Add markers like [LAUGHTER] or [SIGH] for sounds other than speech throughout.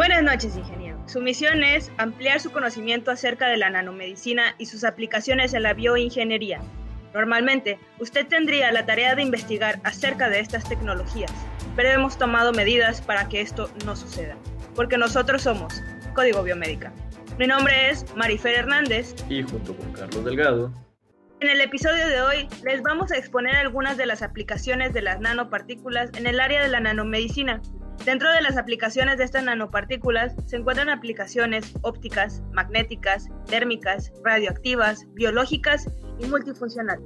Buenas noches, ingeniero. Su misión es ampliar su conocimiento acerca de la nanomedicina y sus aplicaciones en la bioingeniería. Normalmente, usted tendría la tarea de investigar acerca de estas tecnologías, pero hemos tomado medidas para que esto no suceda, porque nosotros somos Código Biomédica. Mi nombre es Marifer Hernández y junto con Carlos Delgado. En el episodio de hoy les vamos a exponer algunas de las aplicaciones de las nanopartículas en el área de la nanomedicina. Dentro de las aplicaciones de estas nanopartículas se encuentran aplicaciones ópticas, magnéticas, térmicas, radioactivas, biológicas y multifuncionales.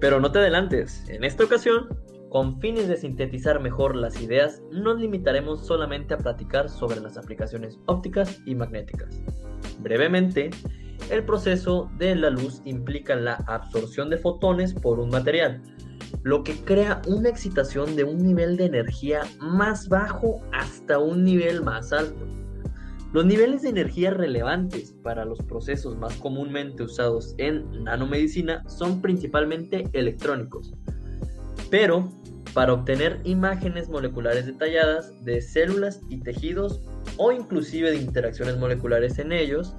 Pero no te adelantes, en esta ocasión, con fines de sintetizar mejor las ideas, nos limitaremos solamente a platicar sobre las aplicaciones ópticas y magnéticas. Brevemente, el proceso de la luz implica la absorción de fotones por un material, lo que crea una excitación de un nivel de energía más bajo hasta un nivel más alto. Los niveles de energía relevantes para los procesos más comúnmente usados en nanomedicina son principalmente electrónicos, pero para obtener imágenes moleculares detalladas de células y tejidos o inclusive de interacciones moleculares en ellos,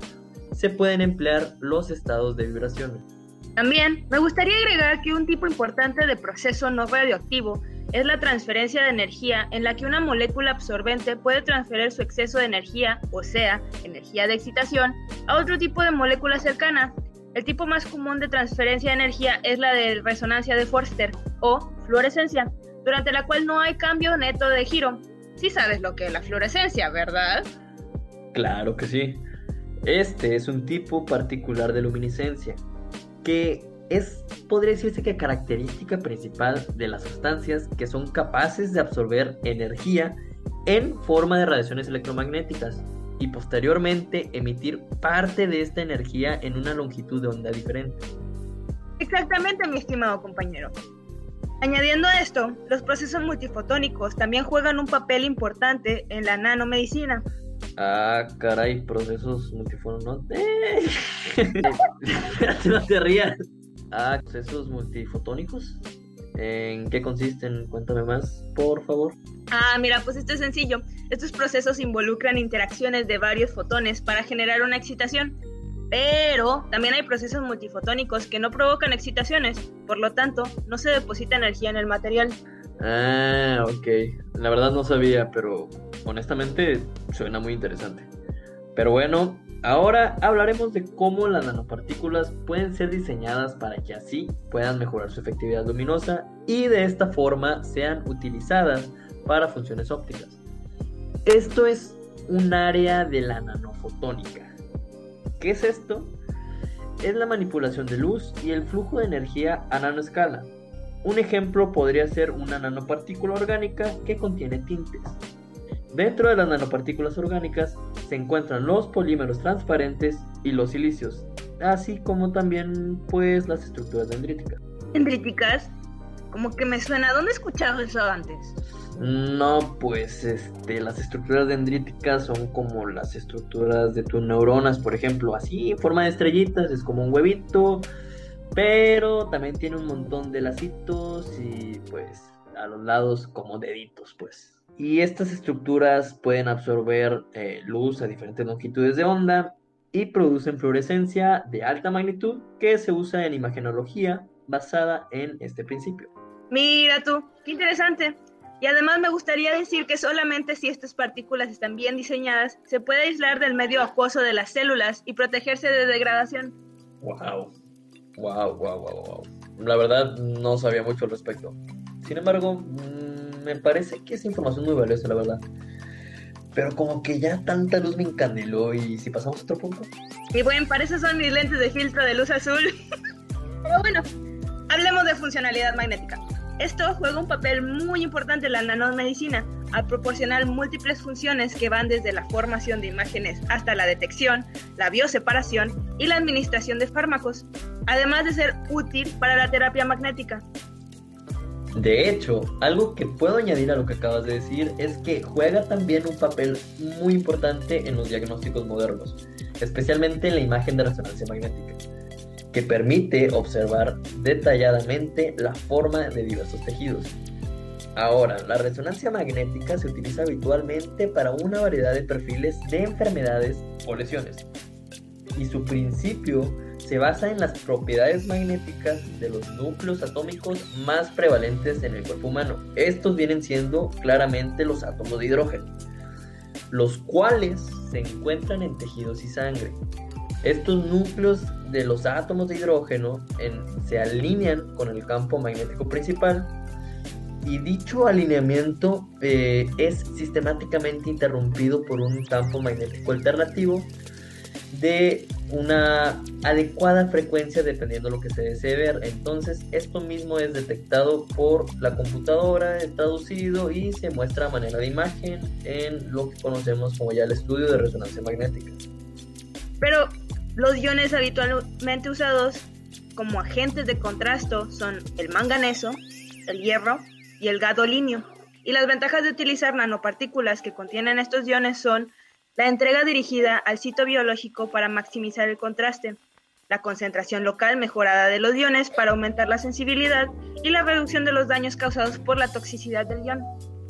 se pueden emplear los estados de vibración. También me gustaría agregar que un tipo importante de proceso no radioactivo es la transferencia de energía en la que una molécula absorbente puede transferir su exceso de energía, o sea, energía de excitación, a otro tipo de molécula cercana. El tipo más común de transferencia de energía es la de resonancia de Forster o fluorescencia, durante la cual no hay cambio neto de giro. Sí sabes lo que es la fluorescencia, ¿verdad? Claro que sí. Este es un tipo particular de luminiscencia, que es, podría decirse que característica principal de las sustancias que son capaces de absorber energía en forma de radiaciones electromagnéticas y posteriormente emitir parte de esta energía en una longitud de onda diferente. Exactamente, mi estimado compañero. Añadiendo a esto, los procesos multifotónicos también juegan un papel importante en la nanomedicina, Ah, caray, procesos multifonos. No, [LAUGHS] no te rías. Ah, procesos multifotónicos. ¿En qué consisten? Cuéntame más, por favor. Ah, mira, pues esto es sencillo. Estos procesos involucran interacciones de varios fotones para generar una excitación. Pero también hay procesos multifotónicos que no provocan excitaciones, por lo tanto, no se deposita energía en el material. Ah, ok. La verdad no sabía, pero honestamente suena muy interesante. Pero bueno, ahora hablaremos de cómo las nanopartículas pueden ser diseñadas para que así puedan mejorar su efectividad luminosa y de esta forma sean utilizadas para funciones ópticas. Esto es un área de la nanofotónica. ¿Qué es esto? Es la manipulación de luz y el flujo de energía a nanoescala un ejemplo podría ser una nanopartícula orgánica que contiene tintes. Dentro de las nanopartículas orgánicas se encuentran los polímeros transparentes y los silicios, así como también pues las estructuras dendríticas. ¿Dendríticas? Como que me suena, ¿dónde he escuchado eso antes? No, pues este, las estructuras dendríticas son como las estructuras de tus neuronas, por ejemplo, así en forma de estrellitas, es como un huevito pero también tiene un montón de lacitos y pues a los lados como deditos pues. Y estas estructuras pueden absorber eh, luz a diferentes longitudes de onda y producen fluorescencia de alta magnitud que se usa en imagenología basada en este principio. Mira tú, qué interesante. Y además me gustaría decir que solamente si estas partículas están bien diseñadas, se puede aislar del medio acuoso de las células y protegerse de degradación. Wow. Wow, wow, wow, wow. La verdad no sabía mucho al respecto. Sin embargo, me parece que es información muy valiosa, la verdad. Pero como que ya tanta luz me encandeló y si pasamos a otro punto. Y bueno, para eso son mis lentes de filtro de luz azul. [LAUGHS] Pero bueno, hablemos de funcionalidad magnética. Esto juega un papel muy importante en la nanomedicina al proporcionar múltiples funciones que van desde la formación de imágenes hasta la detección, la bioseparación y la administración de fármacos, además de ser útil para la terapia magnética. De hecho, algo que puedo añadir a lo que acabas de decir es que juega también un papel muy importante en los diagnósticos modernos, especialmente en la imagen de resonancia magnética que permite observar detalladamente la forma de diversos tejidos. Ahora, la resonancia magnética se utiliza habitualmente para una variedad de perfiles de enfermedades o lesiones. Y su principio se basa en las propiedades magnéticas de los núcleos atómicos más prevalentes en el cuerpo humano. Estos vienen siendo claramente los átomos de hidrógeno, los cuales se encuentran en tejidos y sangre. Estos núcleos de los átomos de hidrógeno se alinean con el campo magnético principal y dicho alineamiento eh, es sistemáticamente interrumpido por un campo magnético alternativo de una adecuada frecuencia dependiendo de lo que se desee ver. Entonces, esto mismo es detectado por la computadora, traducido y se muestra a manera de imagen en lo que conocemos como ya el estudio de resonancia magnética. Pero los iones habitualmente usados como agentes de contrasto son el manganeso, el hierro y el gadolinio. Y las ventajas de utilizar nanopartículas que contienen estos iones son la entrega dirigida al sitio biológico para maximizar el contraste, la concentración local mejorada de los iones para aumentar la sensibilidad y la reducción de los daños causados por la toxicidad del ion.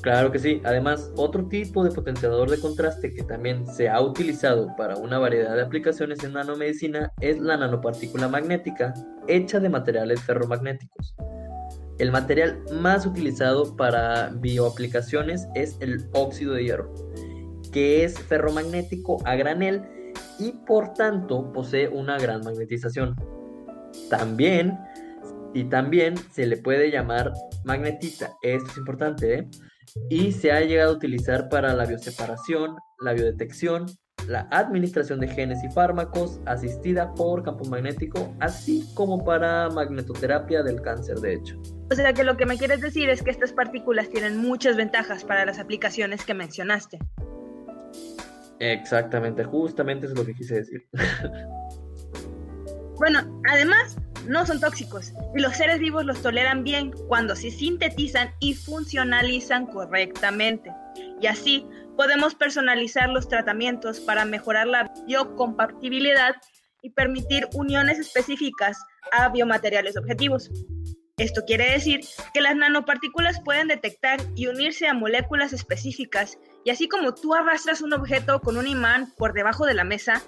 Claro que sí. Además, otro tipo de potenciador de contraste que también se ha utilizado para una variedad de aplicaciones en nanomedicina es la nanopartícula magnética, hecha de materiales ferromagnéticos. El material más utilizado para bioaplicaciones es el óxido de hierro, que es ferromagnético a granel y por tanto posee una gran magnetización. También y también se le puede llamar magnetita, esto es importante, ¿eh? y se ha llegado a utilizar para la bioseparación, la biodetección, la administración de genes y fármacos asistida por campo magnético, así como para magnetoterapia del cáncer, de hecho. O sea que lo que me quieres decir es que estas partículas tienen muchas ventajas para las aplicaciones que mencionaste. Exactamente, justamente eso es lo que quise decir. [LAUGHS] bueno, además, no son tóxicos y los seres vivos los toleran bien cuando se sintetizan y funcionalizan correctamente. Y así podemos personalizar los tratamientos para mejorar la biocompatibilidad y permitir uniones específicas a biomateriales objetivos. Esto quiere decir que las nanopartículas pueden detectar y unirse a moléculas específicas y así como tú arrastras un objeto con un imán por debajo de la mesa,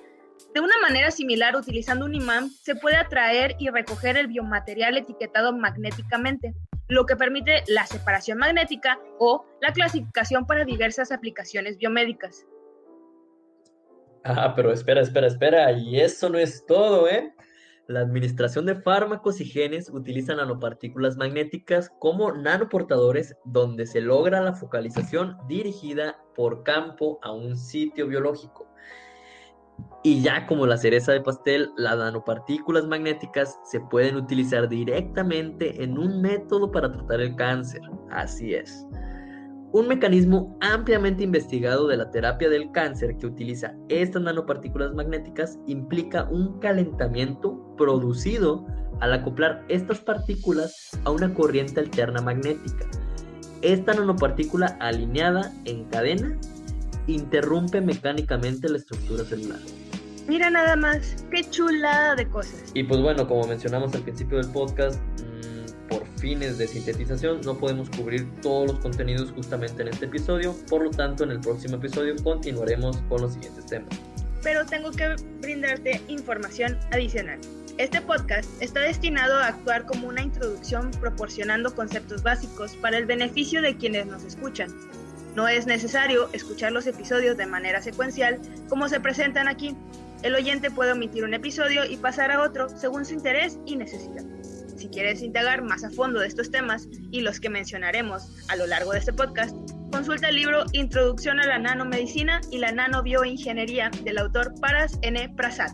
de una manera similar, utilizando un imán, se puede atraer y recoger el biomaterial etiquetado magnéticamente, lo que permite la separación magnética o la clasificación para diversas aplicaciones biomédicas. Ah, pero espera, espera, espera, y eso no es todo, ¿eh? La administración de fármacos y genes utiliza nanopartículas magnéticas como nanoportadores donde se logra la focalización dirigida por campo a un sitio biológico. Y ya como la cereza de pastel, las nanopartículas magnéticas se pueden utilizar directamente en un método para tratar el cáncer. Así es. Un mecanismo ampliamente investigado de la terapia del cáncer que utiliza estas nanopartículas magnéticas implica un calentamiento producido al acoplar estas partículas a una corriente alterna magnética. Esta nanopartícula alineada en cadena interrumpe mecánicamente la estructura celular. Mira nada más, qué chulada de cosas. Y pues bueno, como mencionamos al principio del podcast, mm, por fines de sintetización no podemos cubrir todos los contenidos justamente en este episodio, por lo tanto en el próximo episodio continuaremos con los siguientes temas. Pero tengo que brindarte información adicional. Este podcast está destinado a actuar como una introducción proporcionando conceptos básicos para el beneficio de quienes nos escuchan no es necesario escuchar los episodios de manera secuencial como se presentan aquí. El oyente puede omitir un episodio y pasar a otro según su interés y necesidad. Si quieres indagar más a fondo de estos temas y los que mencionaremos a lo largo de este podcast, consulta el libro Introducción a la Nanomedicina y la Nanobioingeniería del autor Paras N. Prasad,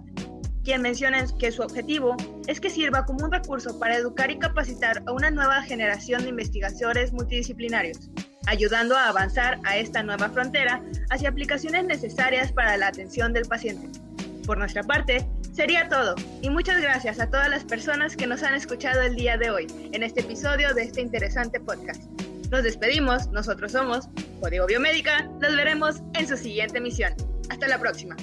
quien menciona que su objetivo es que sirva como un recurso para educar y capacitar a una nueva generación de investigadores multidisciplinarios ayudando a avanzar a esta nueva frontera hacia aplicaciones necesarias para la atención del paciente. Por nuestra parte, sería todo, y muchas gracias a todas las personas que nos han escuchado el día de hoy en este episodio de este interesante podcast. Nos despedimos, nosotros somos Código Biomédica, nos veremos en su siguiente emisión. Hasta la próxima.